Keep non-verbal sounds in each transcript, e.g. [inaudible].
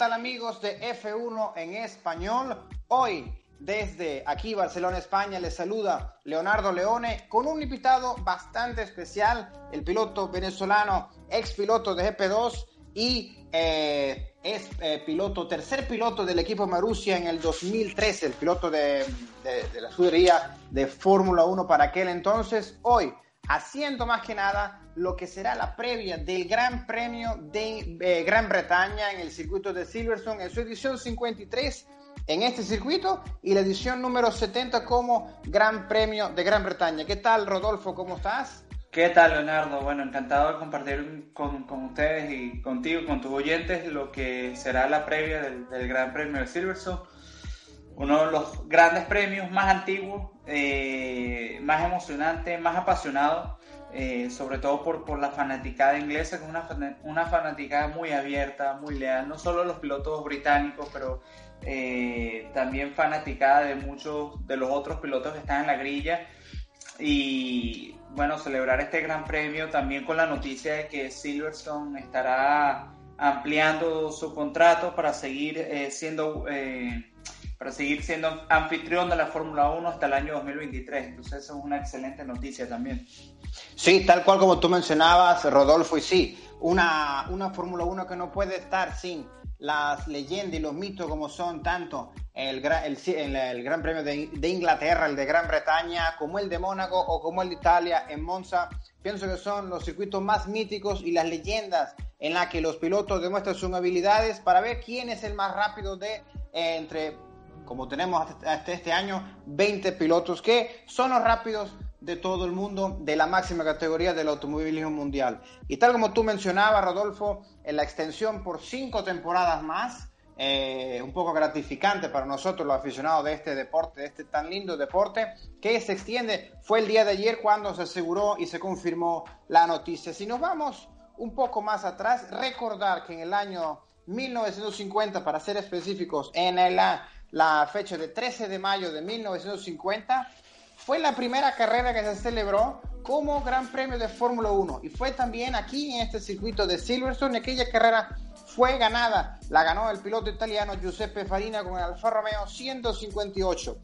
Tal amigos de F1 en español? Hoy, desde aquí, Barcelona, España, les saluda Leonardo Leone con un invitado bastante especial, el piloto venezolano, ex piloto de GP2 y eh, es eh, piloto, tercer piloto del equipo Marussia en el 2013, el piloto de, la escudería de Fórmula 1 para aquel entonces. Hoy, haciendo más que nada lo que será la previa del Gran Premio de eh, Gran Bretaña en el circuito de Silverstone en su edición 53 en este circuito y la edición número 70 como Gran Premio de Gran Bretaña. ¿Qué tal, Rodolfo? ¿Cómo estás? ¿Qué tal, Leonardo? Bueno, encantado de compartir con, con ustedes y contigo, con tus oyentes, lo que será la previa del, del Gran Premio de Silverstone. Uno de los grandes premios más antiguos, eh, más emocionante, más apasionado, eh, sobre todo por, por, la fanaticada inglesa, que es una, una fanaticada muy abierta, muy leal, no solo los pilotos británicos, pero eh, también fanaticada de muchos de los otros pilotos que están en la grilla. Y bueno, celebrar este gran premio también con la noticia de que Silverstone estará ampliando su contrato para seguir siendo para seguir siendo anfitrión de la Fórmula 1 hasta el año 2023. Entonces, eso es una excelente noticia también. Sí, tal cual como tú mencionabas, Rodolfo, y sí, una, una Fórmula 1 que no puede estar sin las leyendas y los mitos como son tanto el, el, el, el Gran Premio de, de, Inglaterra, el de Gran Bretaña, como el de Mónaco o como el de Italia en Monza. Pienso que son los circuitos más míticos y las leyendas en las que los pilotos demuestran sus habilidades para ver quién es el más rápido de eh, entre como tenemos hasta este año, 20 pilotos que son los rápidos de todo el mundo de la máxima categoría del automovilismo mundial. Y tal como tú mencionabas, Rodolfo, en la extensión por cinco temporadas más, eh, un poco gratificante para nosotros los aficionados de este deporte, de este tan lindo deporte, que se extiende, fue el día de ayer cuando se aseguró y se confirmó la noticia. Si nos vamos un poco más atrás, recordar que en el año 1950, para ser específicos, en el la fecha de 13 de mayo de 1950, fue la primera carrera que se celebró como Gran Premio de Fórmula 1 y fue también aquí en este circuito de Silverstone. Aquella carrera fue ganada, la ganó el piloto italiano Giuseppe Farina con el Alfa Romeo 158.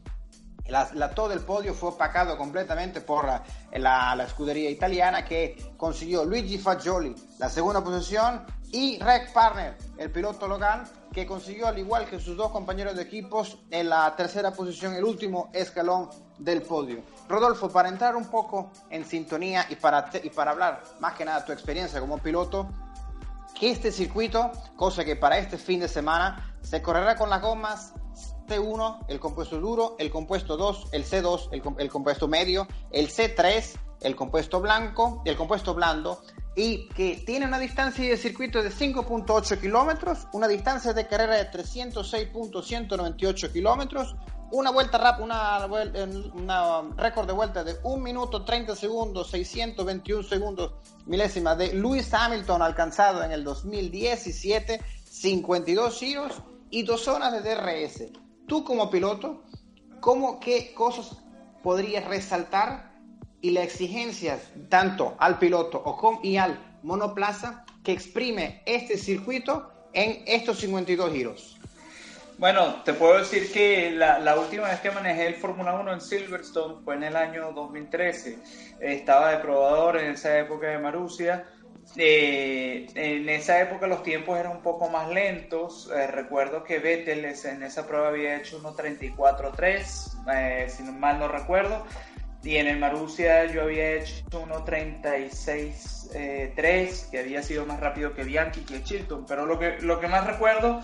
La, la, todo el podio fue opacado completamente por la, la, escudería italiana que consiguió Luigi Fagioli la segunda posición y Rick Parner, el piloto local, que consiguió al igual que sus dos compañeros de equipos en la tercera posición, el último escalón del podio. Rodolfo, para entrar un poco en sintonía y para, y para hablar más que nada tu experiencia como piloto, que este circuito, cosa que para este fin de semana se correrá con las gomas C1, el compuesto duro, el compuesto 2, el C2, el, el, compuesto medio, el C3, el compuesto blanco, el compuesto blando, y que tiene una distancia de circuito de 5.8 kilómetros, una distancia de carrera de 306.198 kilómetros, una vuelta rap, una, una récord de vuelta de 1 minuto 30 segundos, 621 segundos milésima de Lewis Hamilton alcanzado en el 2017, 52 giros y dos zonas de DRS tú como piloto, ¿cómo, qué cosas podrías resaltar y las exigencias tanto al piloto o con, y al monoplaza que exprime este circuito en estos 52 giros? Bueno, te puedo decir que la, la última vez que manejé el Fórmula 1 en Silverstone fue en el año 2013. Estaba de probador en esa época de Marussia eh, en esa época los tiempos eran un poco más lentos. Eh, recuerdo que Vettel en esa prueba había hecho 1.34.3, eh, si mal no recuerdo. Y en el Marussia yo había hecho 1.36.3, que había sido más rápido que Bianchi que Chilton. Pero lo que, lo que más recuerdo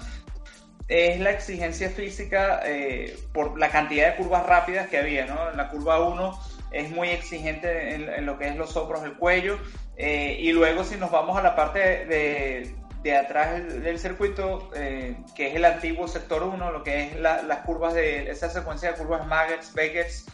es la exigencia física eh, por la cantidad de curvas rápidas que había. ¿no? La curva 1 es muy exigente en, lo que es los hombros, el cuello. Eh, y luego si nos vamos a la parte de, de atrás del, circuito, eh, que es el antiguo sector 1, lo que es las curvas de esa secuencia de curvas Maggets, Beckets,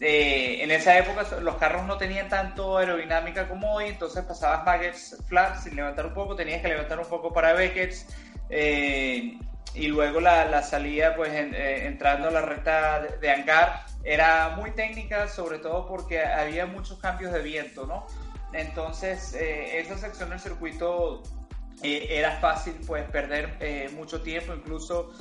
eh, en esa época los carros no tenían tanto aerodinámica como hoy, entonces pasabas Maggets flat sin levantar un poco, tenías que levantar un poco para Beckets. y luego la, la salida, pues entrando a la recta de, de hangar, era muy técnica, sobre todo porque había muchos cambios de viento, ¿no? Entonces, eh, esa sección del circuito eh, era fácil pues perder eh, mucho tiempo, incluso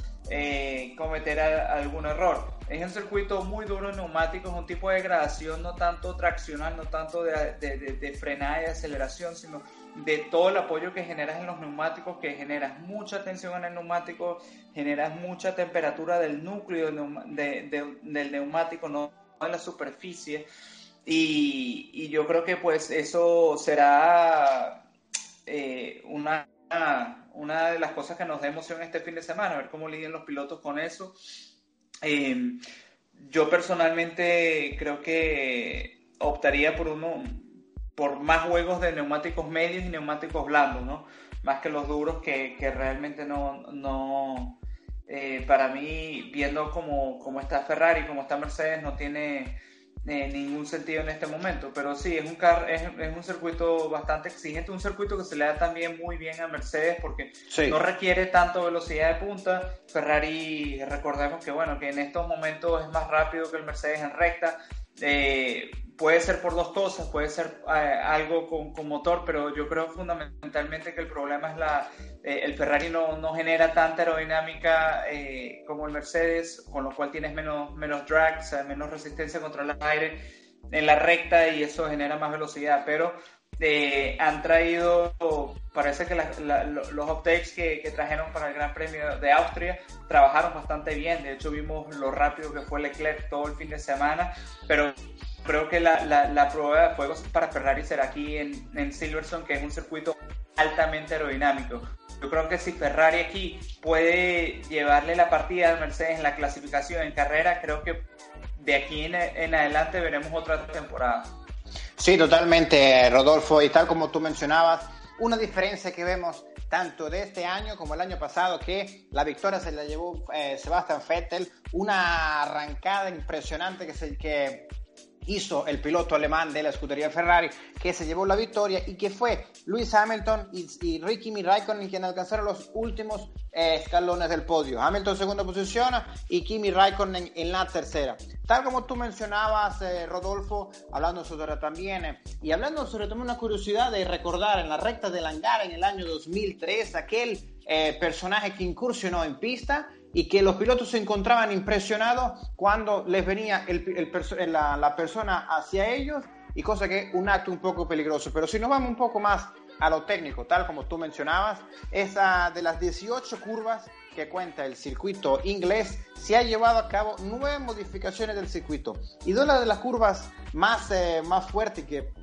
cometer algún error. Es un circuito muy duro en neumáticos, un tipo de gradación no tanto traccional, no tanto de, de, de, frenada y aceleración, sino de todo el apoyo que generas en los neumáticos, que generas mucha tensión en el neumático, generas mucha temperatura del núcleo del neumático, no en la superficie. Y, yo creo que pues eso será eh, una, una de las cosas que nos da emoción este fin de semana, a ver cómo lidian los pilotos con eso. Em, yo personalmente creo que optaría por uno, por más juegos de neumáticos medios y neumáticos blandos, ¿no? Más que los duros que, que realmente no, no eh, para mí, viendo cómo, cómo, está Ferrari, cómo está Mercedes, no tiene eh, ningún sentido en este momento. Pero sí, es un, car es, es, un circuito bastante exigente, un circuito que se le da también muy bien a Mercedes porque no requiere tanto velocidad de punta. Ferrari, recordemos que bueno, que en estos momentos es más rápido que el Mercedes en recta. Eh, puede ser por dos cosas, puede ser eh, algo con, con, motor, pero yo creo fundamentalmente que el problema es la, eh, el Ferrari no, no, genera tanta aerodinámica eh, como el Mercedes, con lo cual tienes menos, menos drag, sea, menos resistencia contra el aire en la recta y eso genera más velocidad, pero han traído, parece que los updates que, que, trajeron para el Gran Premio de Austria trabajaron bastante bien, de hecho vimos lo rápido que fue Leclerc todo el fin de semana, pero creo que la, la, prueba de fuegos para Ferrari será aquí en, en, Silverstone, que es un circuito altamente aerodinámico. Yo creo que si Ferrari aquí puede llevarle la partida al Mercedes en la clasificación en carrera, creo que de aquí en, en adelante veremos otra temporada. Sí, totalmente, Rodolfo. Y tal como tú mencionabas, una diferencia que vemos tanto de este año como el año pasado, que la victoria se la llevó eh, Sebastian Vettel, una arrancada impresionante que, se, que hizo el piloto alemán de la escudería Ferrari, que se llevó la victoria y que fue Lewis Hamilton y, y Ricky Raikkonen quien alcanzaron los últimos eh, escalones del podio. Hamilton segunda posición y Kimi Raikkonen en la tercera. Tal como tú mencionabas, eh, Rodolfo, hablando sobre también, eh, y hablando sobre también una curiosidad de recordar en la recta del hangar en el año 2003, aquel personaje que incursionó en pista y que los pilotos se encontraban impresionados cuando les venía el, el, la, la, persona hacia ellos y cosa que un acto un poco peligroso. Pero si nos vamos un poco más a lo técnico, tal como tú mencionabas, esa de las 18 curvas que cuenta el circuito inglés, se ha llevado a cabo nueve modificaciones del circuito. Y una de las curvas más, eh, más fuertes que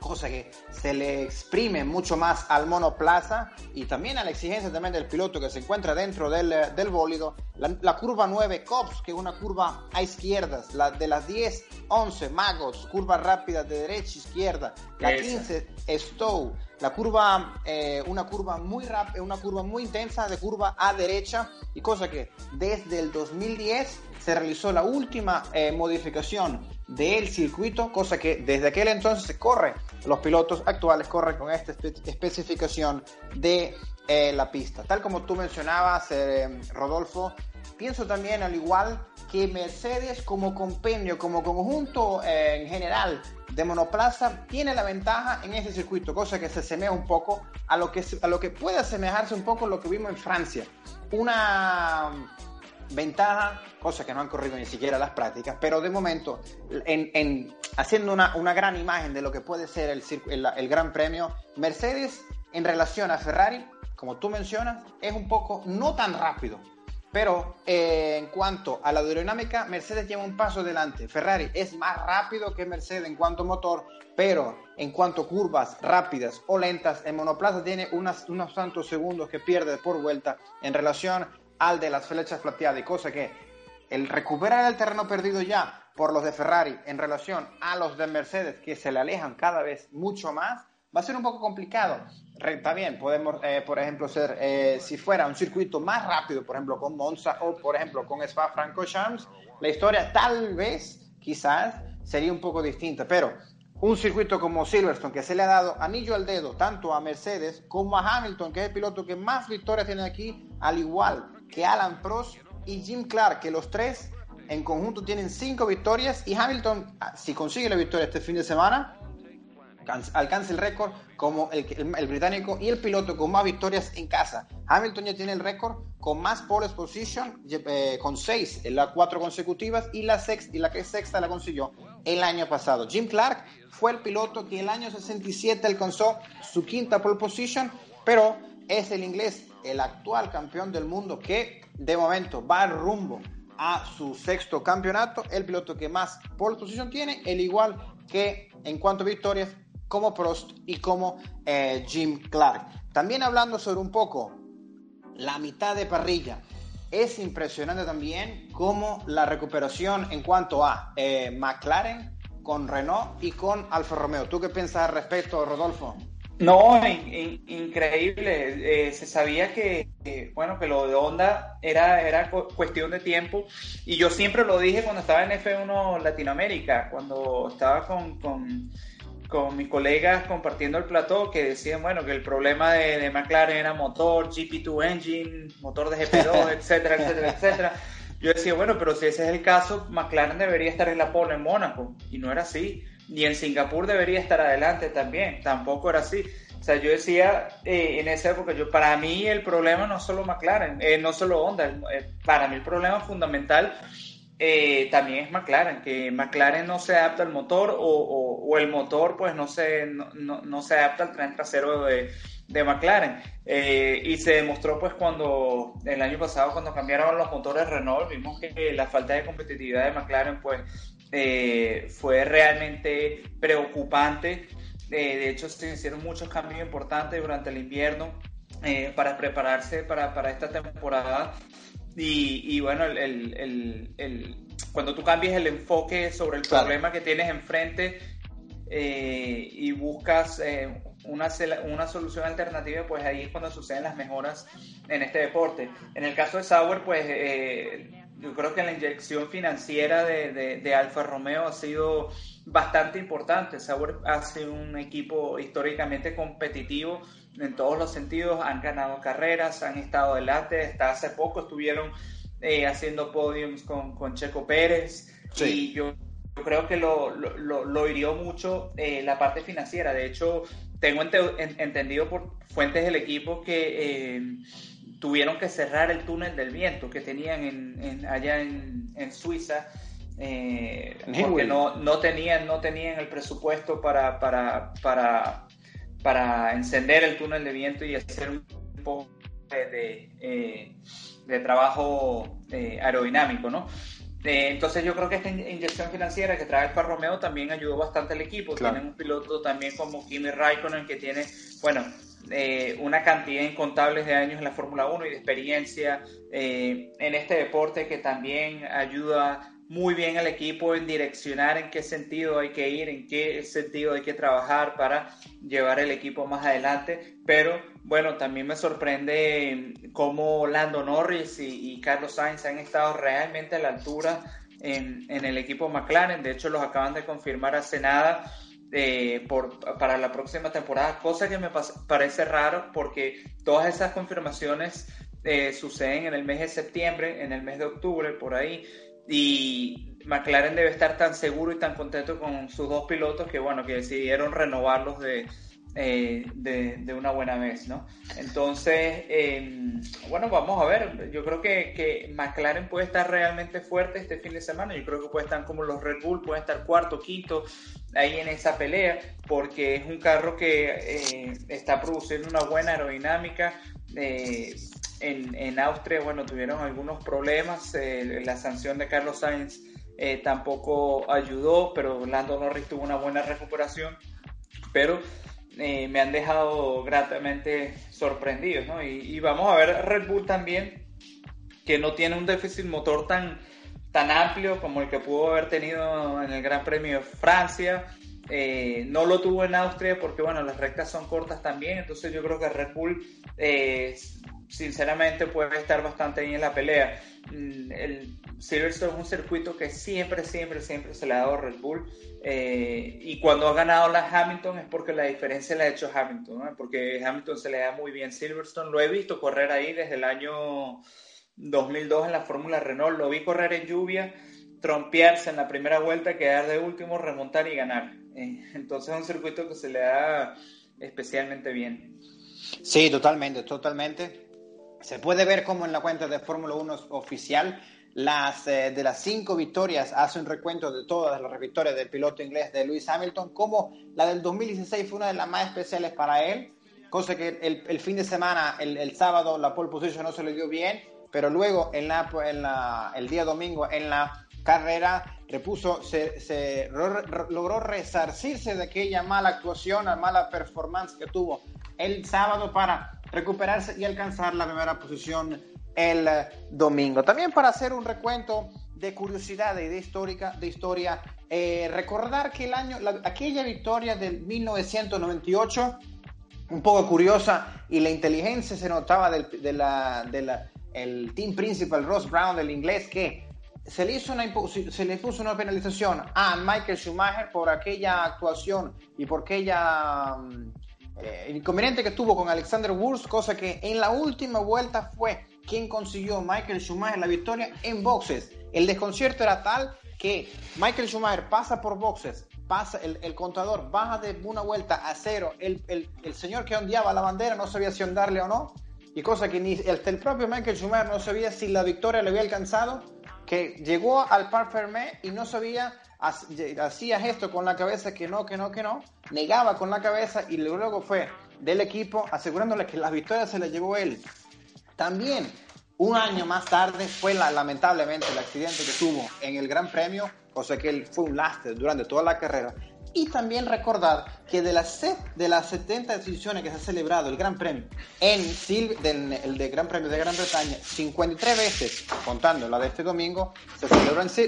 cosa que se le exprime mucho más al monoplaza y también a la exigencia también del piloto que se encuentra dentro del, del bólido. La, curva 9 COPS, que es una curva a izquierdas, la de las 10, 11 Magos, curva rápida de derecha izquierda, la 15 Stowe, la curva, eh, una curva muy rápida, una curva muy intensa de curva a derecha y cosa que desde el 2010 se realizó la última eh, modificación del circuito, cosa que desde aquel entonces se corre. Los pilotos actuales corren con esta especificación de eh, la pista. Tal como tú mencionabas, eh, Rodolfo, pienso también al igual que Mercedes como compendio, como conjunto en general de monoplaza, tiene la ventaja en ese circuito, cosa que se asemeja un poco a lo que, a lo que puede asemejarse un poco a lo que vimos en Francia. Una ventaja, cosa que no han corrido ni siquiera las prácticas, pero de momento, en, haciendo una, una, gran imagen de lo que puede ser el, el, el, Gran Premio, Mercedes en relación a Ferrari, como tú mencionas, es un poco no tan rápido, pero eh, en cuanto a la aerodinámica, Mercedes lleva un paso adelante. Ferrari es más rápido que Mercedes en cuanto a motor, pero en cuanto a curvas rápidas o lentas, el monoplaza tiene unas, unos tantos segundos que pierde por vuelta en relación al de las flechas plateadas, y cosa que el recuperar el terreno perdido ya por los de Ferrari en relación a los de Mercedes, que se le alejan cada vez mucho más, va a ser un poco complicado. Está bien, podemos, eh, por ejemplo, ser, eh, si fuera un circuito más rápido, por ejemplo, con Monza o, por ejemplo, con Spa-Francorchamps, la historia tal vez, quizás, sería un poco distinta, pero un circuito como Silverstone, que se le ha dado anillo al dedo tanto a Mercedes como a Hamilton, que es el piloto que más victorias tiene aquí, al igual que Alan Prost y Jim Clark, que los tres en conjunto tienen cinco victorias y Hamilton, ah, si consigue la victoria este fin de semana, alcanza el récord como el, británico y el piloto con más victorias en casa. Hamilton ya tiene el récord con más pole position, eh, con seis en las cuatro consecutivas y la, sexta, y la que sexta la consiguió el año pasado. Jim Clark fue el piloto que el año 67 alcanzó su quinta pole position, pero es el inglés, el actual campeón del mundo que de momento va rumbo a su sexto campeonato, el piloto que más pole position tiene, el igual que en cuanto a victorias como Prost y como eh, Jim Clark. También hablando sobre un poco la mitad de parrilla, es impresionante también cómo la recuperación en cuanto a eh, McLaren con Renault y con Alfa Romeo. ¿Tú qué piensas al respecto, Rodolfo? No, increíble. Eh, se sabía que, bueno, que lo de Honda era, era cuestión de tiempo. Y yo siempre lo dije cuando estaba en F1 Latinoamérica, cuando estaba con, con, con mis colegas compartiendo el plató, que decían, bueno, que el problema de, de McLaren era motor, GP2 engine, motor de GP2, [laughs] etcétera, etcétera, etcétera. Yo decía, bueno, pero si ese es el caso, McLaren debería estar en la pole en Mónaco. Y no era así y en Singapur debería estar adelante también, tampoco era así. O sea, yo decía eh, en esa época, yo, para mí el problema no solo McLaren, eh, no solo Honda, eh, para mí el problema fundamental también es McLaren, que McLaren no se adapta al motor o, o, el motor pues no se, no, no, se adapta al tren trasero de, de McLaren. y se demostró pues cuando el año pasado cuando cambiaron los motores Renault, vimos que la falta de competitividad de McLaren pues eh, fue realmente preocupante. Eh, de hecho, se hicieron muchos cambios importantes durante el invierno eh, para prepararse para, para, esta temporada. Y, y bueno, el, el, el, cuando tú cambias el enfoque sobre el problema que tienes enfrente y buscas una, una solución alternativa, pues ahí es cuando suceden las mejoras en este deporte. En el caso de Sauer, pues yo creo que la inyección financiera de, de, Alfa Romeo ha sido bastante importante. Sauber ha sido un equipo históricamente competitivo en todos los sentidos. Han ganado carreras, han estado adelante. Hasta hace poco estuvieron eh, haciendo podiums con, con, Checo Pérez. Y yo, creo que lo, lo, lo hirió mucho eh, la parte financiera. De hecho, tengo entendido por fuentes del equipo que... Eh, tuvieron que cerrar el túnel del viento que tenían en, allá en, Suiza. Eh, porque no, no, tenían, no tenían el presupuesto para, para, para, para encender el túnel de viento y hacer un poco de, de, eh, trabajo eh, aerodinámico, ¿no? entonces yo creo que esta inyección financiera que trae el Romeo también ayudó bastante al equipo. Tienen un piloto también como Kimi Raikkonen que tiene, bueno, eh, una cantidad incontable de años en la Fórmula 1 y de experiencia eh, en este deporte que también ayuda muy bien al equipo en direccionar en qué sentido hay que ir, en qué sentido hay que trabajar para llevar el equipo más adelante. Pero bueno, también me sorprende cómo Lando Norris y, Carlos Sainz han estado realmente a la altura en, en el equipo McLaren. De hecho, los acaban de confirmar hace nada eh, por, para la próxima temporada, cosa que me parece raro porque todas esas confirmaciones eh, suceden en el mes de septiembre, en el mes de octubre, por ahí, y McLaren debe estar tan seguro y tan contento con sus dos pilotos que, bueno, que decidieron renovarlos de, eh, de, una buena vez, ¿no? Entonces, em, bueno, vamos a ver. Yo creo que, que, McLaren puede estar realmente fuerte este fin de semana. Yo creo que puede estar como los Red Bull, puede estar cuarto, quinto, ahí en esa pelea, porque es un carro que eh, está produciendo una buena aerodinámica. Eh, en, en, Austria, bueno, tuvieron algunos problemas. la sanción de Carlos Sainz tampoco ayudó, pero Lando Norris tuvo una buena recuperación. Pero eh, me han dejado gratamente sorprendidos, ¿no? Y, vamos a ver Red Bull también, que no tiene un déficit motor tan, tan amplio como el que pudo haber tenido en el Gran Premio de Francia. Eh, no lo tuvo en Austria porque, bueno, las rectas son cortas también, entonces yo creo que Red Bull, eh, sinceramente, puede estar bastante bien en la pelea. Mm, el Silverstone es un circuito que siempre, siempre, siempre se le ha dado a Red Bull eh, y cuando ha ganado la Hamilton es porque la diferencia la ha hecho Hamilton, porque Hamilton se le da muy bien Silverstone. Lo he visto correr ahí desde el año 2002 en la Fórmula Renault, lo vi correr en lluvia, trompearse en la primera vuelta, quedar de último, remontar y ganar. Eh, entonces es un circuito que se le da especialmente bien. Sí, totalmente, totalmente. Se puede ver como en la cuenta de Fórmula 1 oficial, las, eh, de las cinco victorias, hace un recuento de todas las victorias del piloto inglés de Lewis Hamilton, como la del 2016 fue una de las más especiales para él, cosa que el, fin de semana, el, sábado, la pole position no se le dio bien, pero luego en la, en la, el día domingo en la carrera repuso, se logró resarcirse de aquella mala actuación, la mala performance que tuvo el sábado para recuperarse y alcanzar la primera posición el domingo. También para hacer un recuento de curiosidad y de, histórica, de historia, eh, recordar que el año, aquella victoria del 1998, un poco curiosa, y la inteligencia se notaba de la, de el team principal Ross Brown del inglés que se le, hizo una, se le puso una penalización a Michael Schumacher por aquella actuación y por aquella mm, eh, inconveniente que tuvo con Alexander Wurz, cosa que en la última vuelta fue quien consiguió Michael Schumacher la victoria en boxes. El desconcierto era tal que Michael Schumacher pasa por boxes, pasa el, el contador baja de una vuelta a cero, el, el, el señor que ondeaba la bandera no sabía si ondarle o no, y cosa que ni el propio Michael Schumacher no sabía si la victoria le había alcanzado, que llegó al Parc Fermé y no sabía, hacía gesto con la cabeza que no, que no, que no, negaba con la cabeza y luego fue del equipo asegurándole que la victoria se la llevó él. También un año más tarde fue la, lamentablemente el accidente que tuvo en el Gran Premio, cosa que él fue un lastre durante toda la carrera y también recordar que de las, de las 70 ediciones que se ha celebrado el Gran Premio en el de Gran Premio de Gran Bretaña, 53 veces, contando la de este domingo, se,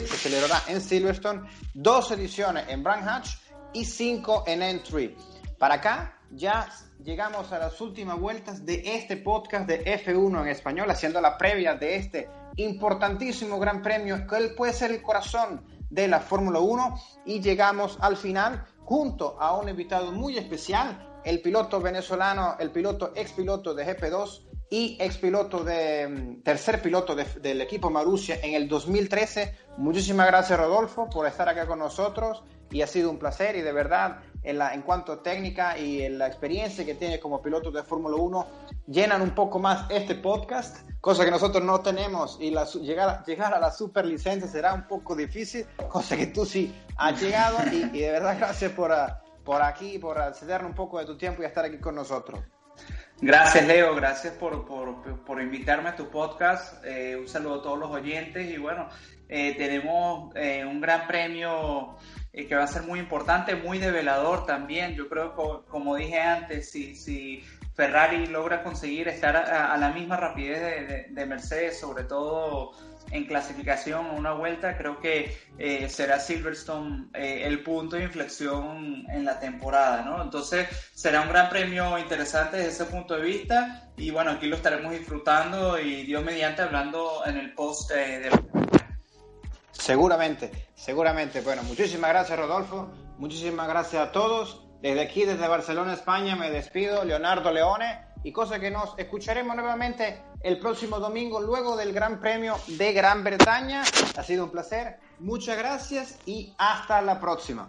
celebrará en Silverstone, dos ediciones en Branch Hatch y cinco en Entry. Para acá ya llegamos a las últimas vueltas de este podcast de F1 en español, haciendo la previa de este importantísimo Gran Premio, que puede ser el corazón de la Fórmula 1 y llegamos al final junto a un invitado muy especial, el piloto venezolano, el piloto ex piloto de GP2 y ex piloto de mm, tercer piloto del equipo Marussia en el 2013. Muchísimas gracias Rodolfo por estar acá con nosotros y ha sido un placer y de verdad en, cuanto a técnica y en la experiencia que tiene como piloto de Fórmula 1 llenan un poco más este podcast cosa que nosotros no tenemos. Y la, llegar, llegar a la super licencia será un poco difícil, cosa que tú sí has llegado. Y, de verdad gracias por, por aquí, por cedernos un poco de tu tiempo y estar aquí con nosotros. Gracias Leo, gracias por, por, por invitarme a tu podcast, eh, un saludo a todos los oyentes. Y bueno, eh, tenemos eh, un gran premio que va a ser muy importante, muy develador también, yo creo que como dije antes, si, si Ferrari logra conseguir estar a, la misma rapidez de, Mercedes, sobre todo en clasificación a una vuelta, creo que eh, será Silverstone eh, el punto de inflexión en la temporada, ¿no? Entonces será un gran premio interesante desde ese punto de vista y bueno, aquí lo estaremos disfrutando y Dios mediante hablando en el post eh, de... Seguramente, seguramente. Bueno, muchísimas gracias Rodolfo, muchísimas gracias a todos desde aquí, desde Barcelona, España, me despido, Leonardo Leone, y cosa que nos escucharemos nuevamente el próximo domingo, luego del Gran Premio de Gran Bretaña. Ha sido un placer, muchas gracias y hasta la próxima.